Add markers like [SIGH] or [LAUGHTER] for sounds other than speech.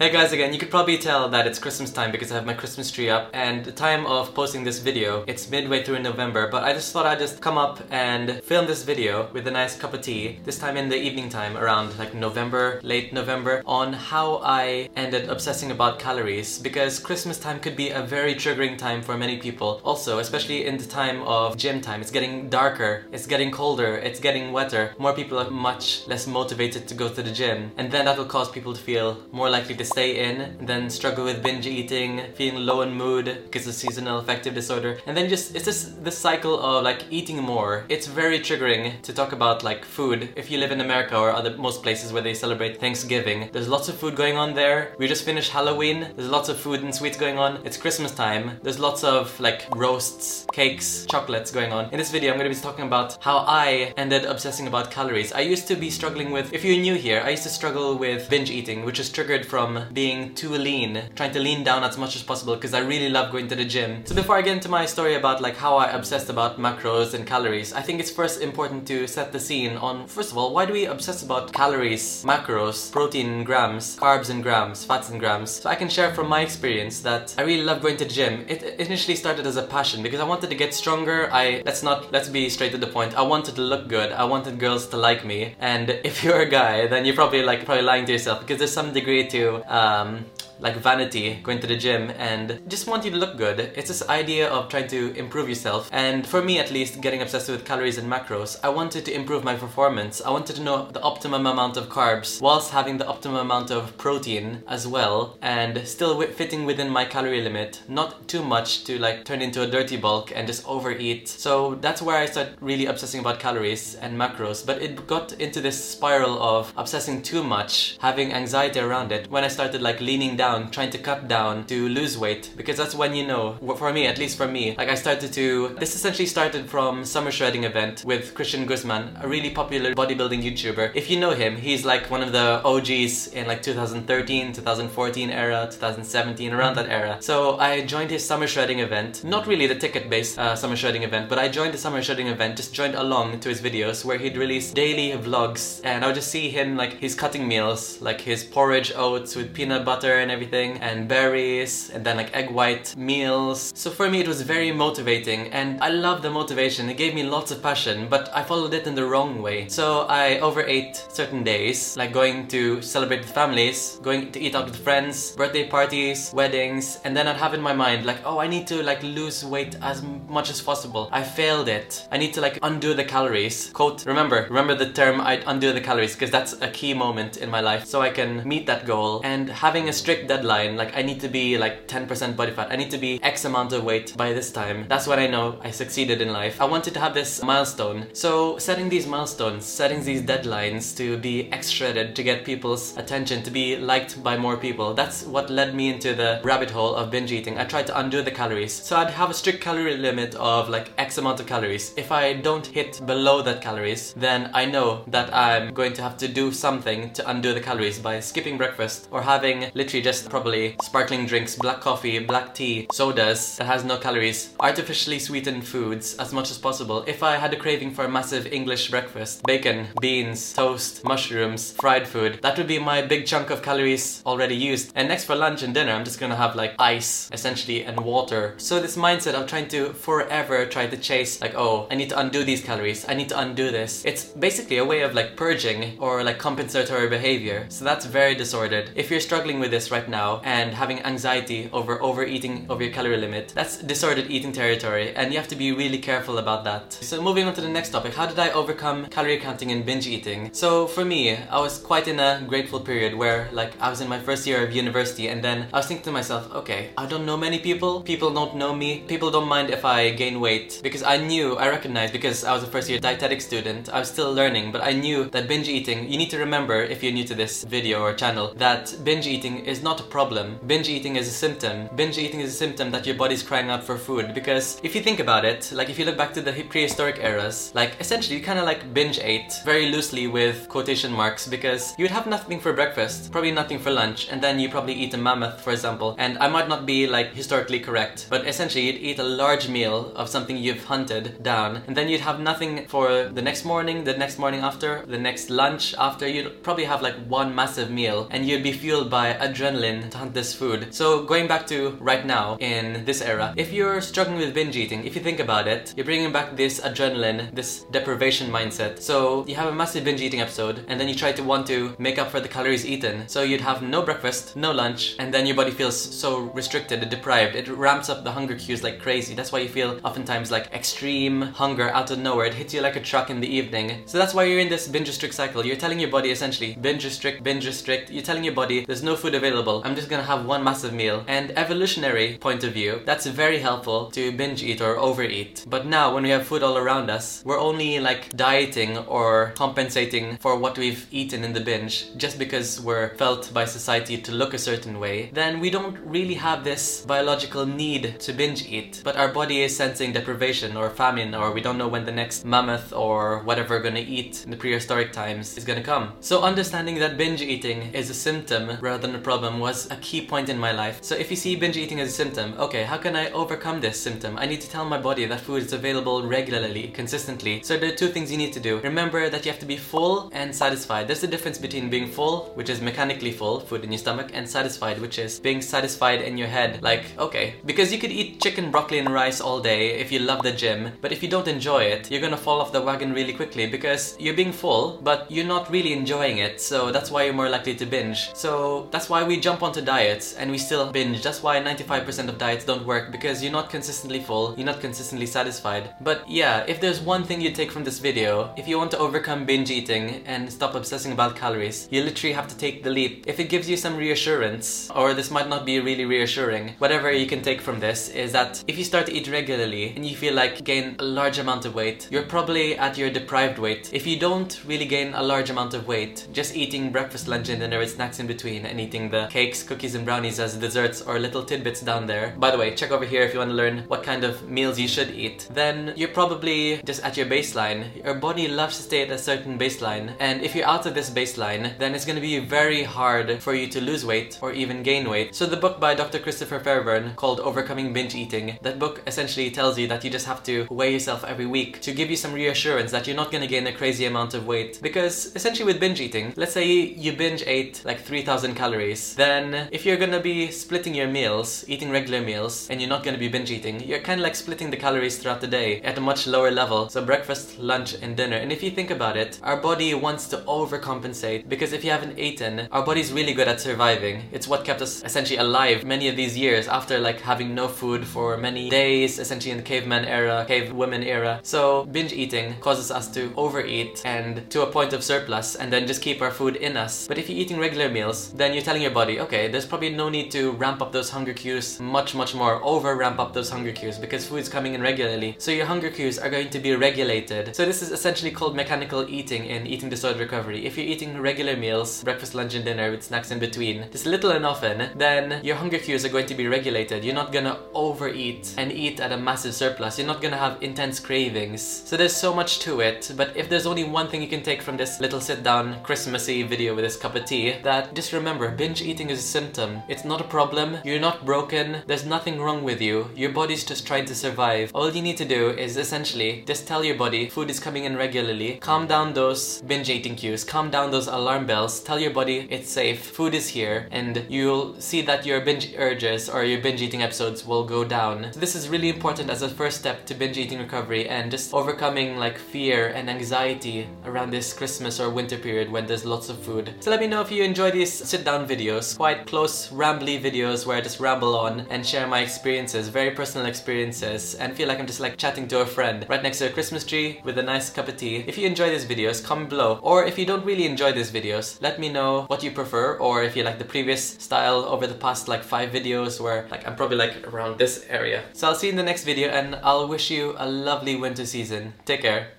Hey guys again, you could probably tell that it's Christmas time because I have my Christmas tree up. And the time of posting this video, it's midway through November but I just thought I'd just come up and film this video with a nice cup of tea, this time in the evening time around like November, late November, on how I ended obsessing about calories. Because Christmas time could be a very triggering time for many people. Also, especially in the time of gym time, it's getting darker, it's getting colder, it's getting wetter, more people are much less motivated to go to the gym. And then that will cause people to feel more likely to stay in, then struggle with binge eating, feeling low in mood because of seasonal affective disorder, and then just it's just this cycle of like eating more. It's very triggering to talk about like food. If you live in America or other most places where they celebrate Thanksgiving, there's lots of food going on there. We just finished Halloween. There's lots of food and sweets going on. It's Christmas time. There's lots of like roasts, cakes, chocolates going on. In this video, I'm going to be talking about how I ended obsessing about calories. I used to be struggling with, if you're new here, I used to struggle with binge eating, which is triggered from being too lean, trying to lean down as much as possible because I really love going to the gym. So before I get into my story about like how I obsessed about macros and calories, I think it's first important to set the scene on first of all, why do we obsess about calories, macros, protein grams, carbs and grams, fats and grams? So I can share from my experience that I really love going to the gym. It initially started as a passion because I wanted to get stronger. I let's not let's be straight to the point. I wanted to look good. I wanted girls to like me. And if [LAUGHS] you're a guy, then you're probably like probably lying to yourself because there's some degree to um, like vanity, going to the gym and just wanting to look good. It's this idea of trying to improve yourself. And for me at least, getting obsessed with calories and macros, I wanted to improve my performance. I wanted to know the optimum amount of carbs whilst having the optimum amount of protein as well and still fitting within my calorie limit. Not too much to like turn into a dirty bulk and just overeat. So that's where I started really obsessing about calories and macros. But it got into this spiral of obsessing too much, having anxiety around it when I started like leaning down down, trying to cut down to lose weight because that's when you know, for me, at least for me, like I started to, this essentially started from summer shredding event with Christian Guzman, a really popular bodybuilding YouTuber. If you know him, he's like one of the OGs in like 2013, 2014 era, 2017, around that era. So I joined his summer shredding event, not really the ticket-based uh, summer shredding event, but I joined the summer shredding event, just joined along to his videos where he'd release daily vlogs and I would just see him like his cutting meals, like his porridge oats with peanut butter and everything and berries and then like egg white meals. So for me it was very motivating and I love the motivation. It gave me lots of passion but I followed it in the wrong way. So I overate certain days like going to celebrate with families, going to eat out with friends, birthday parties, weddings and then I'd have in my mind like oh I need to like lose weight as much as possible. I failed it. I need to like undo the calories. Quote remember remember the term I undo the calories because that's a key moment in my life so I can meet that goal and having a strict deadline, like I need to be like 10% body fat, I need to be X amount of weight by this time. That's when I know I succeeded in life. I wanted to have this milestone. So setting these milestones, setting these deadlines to be X shredded, to get people's attention, to be liked by more people, that's what led me into the rabbit hole of binge eating. I tried to undo the calories. So I'd have a strict calorie limit of like X amount of calories. If I don't hit below that calories, then I know that I'm going to have to do something to undo the calories by skipping breakfast or having literally just probably sparkling drinks, black coffee, black tea, sodas that has no calories, artificially sweetened foods as much as possible. If I had a craving for a massive English breakfast, bacon, beans, toast, mushrooms, fried food, that would be my big chunk of calories already used. And next for lunch and dinner, I'm just gonna have like ice, essentially, and water. So this mindset of trying to forever try to chase like, oh, I need to undo these calories, I need to undo this. It's basically a way of like purging or like compensatory behavior. So that's very disordered. If you're struggling with this right now and having anxiety over overeating over your calorie limit, that's disordered eating territory and you have to be really careful about that. So moving on to the next topic, how did I overcome calorie counting and binge eating? So for me, I was quite in a grateful period where like I was in my first year of university and then I was thinking to myself, okay, I don't know many people, people don't know me, people don't mind if I gain weight because I knew, I recognized because I was a first year dietetic student, I was still learning, but I knew that binge eating, you need to remember if you're new to this video or channel, that binge eating is not a problem. Binge eating is a symptom. Binge eating is a symptom that your body's crying out for food. Because if you think about it, like if you look back to the prehistoric eras, like essentially you kind of like binge ate very loosely with quotation marks because you would have nothing for breakfast, probably nothing for lunch, and then you probably eat a mammoth, for example. And I might not be like historically correct, but essentially you'd eat a large meal of something you've hunted down, and then you'd have nothing for the next morning, the next morning after, the next lunch after. You'd probably have like one massive meal, and you'd be fueled by adrenaline adrenaline to hunt this food. So going back to right now in this era, if you're struggling with binge eating, if you think about it, you're bringing back this adrenaline, this deprivation mindset. So you have a massive binge eating episode and then you try to want to make up for the calories eaten. So you'd have no breakfast, no lunch, and then your body feels so restricted and deprived. It ramps up the hunger cues like crazy. That's why you feel oftentimes like extreme hunger out of nowhere. It hits you like a truck in the evening. So that's why you're in this binge restrict cycle. You're telling your body essentially binge restrict, binge restrict. You're telling your body there's no food available. I'm just gonna have one massive meal. And evolutionary point of view, that's very helpful to binge eat or overeat. But now when we have food all around us, we're only like dieting or compensating for what we've eaten in the binge just because we're felt by society to look a certain way. Then we don't really have this biological need to binge eat. But our body is sensing deprivation or famine or we don't know when the next mammoth or whatever we're gonna eat in the prehistoric times is gonna come. So understanding that binge eating is a symptom rather than a problem was a key point in my life. So if you see binge eating as a symptom, okay, how can I overcome this symptom? I need to tell my body that food is available regularly, consistently. So there are two things you need to do. Remember that you have to be full and satisfied. There's a difference between being full, which is mechanically full, food in your stomach, and satisfied, which is being satisfied in your head. Like, okay, because you could eat chicken, broccoli, and rice all day if you love the gym, but if you don't enjoy it, you're gonna fall off the wagon really quickly because you're being full, but you're not really enjoying it, so that's why you're more likely to binge. So that's why we jump onto diets and we still binge. That's why 95% of diets don't work because you're not consistently full, you're not consistently satisfied. But yeah, if there's one thing you take from this video, if you want to overcome binge eating and stop obsessing about calories, you literally have to take the leap. If it gives you some reassurance, or this might not be really reassuring, whatever you can take from this is that if you start to eat regularly and you feel like gain a large amount of weight, you're probably at your deprived weight. If you don't really gain a large amount of weight, just eating breakfast, lunch, and dinner with snacks in between and eating the cakes, cookies, and brownies as desserts or little tidbits down there. By the way, check over here if you want to learn what kind of meals you should eat. Then you're probably just at your baseline. Your body loves to stay at a certain baseline, and if you're out of this baseline, then it's going to be very hard for you to lose weight or even gain weight. So the book by Dr. Christopher Fairburn called Overcoming Binge Eating, that book essentially tells you that you just have to weigh yourself every week to give you some reassurance that you're not going to gain a crazy amount of weight. Because essentially with binge eating, let's say you binge ate like 3000 calories, then if you're to be splitting your meals, eating regular meals, and you're not to be binge eating, you're kind of like splitting the calories throughout the day at a much lower level. So breakfast, lunch, and dinner. And if you think about it, our body wants to overcompensate because if you haven't eaten, our body's really good at surviving. It's what kept us essentially alive many of these years after like having no food for many days, essentially in the caveman era, cave women era. So binge eating causes us to overeat and to a point of surplus and then just keep our food in us. But if you're eating regular meals, then you're telling your body, okay, there's probably no need to ramp up those hunger cues much, much more, over ramp up those hunger cues because food's coming in regularly. So your hunger cues are going to be regulated. So this is essentially called mechanical eating in eating disorder recovery. If you're eating regular meals, breakfast, lunch, and dinner with snacks in between, just little and often, then your hunger cues are going to be regulated. You're not gonna overeat and eat at a massive surplus. You're not gonna have intense cravings. So there's so much to it, but if there's only one thing you can take from this little sit down Christmassy video with this cup of tea, that just remember binge eating is a symptom. It's not a problem. You're not broken. There's nothing wrong with you. Your body's just trying to survive. All you need to do is essentially just tell your body food is coming in regularly. Calm down those binge eating cues. Calm down those alarm bells. Tell your body it's safe. Food is here, and you'll see that your binge urges or your binge eating episodes will go down. So this is really important as a first step to binge eating recovery and just overcoming like fear and anxiety around this Christmas or winter period when there's lots of food. So let me know if you enjoy these sit down videos, quite close, rambly videos where I just ramble on and share my experiences, very personal experiences, and feel like I'm just like chatting to a friend right next to a Christmas tree with a nice cup of tea. If you enjoy these videos, comment below. Or if you don't really enjoy these videos, let me know what you prefer or if you like the previous style over the past like five videos where like I'm probably like around this area. So I'll see you in the next video and I'll wish you a lovely winter season. Take care.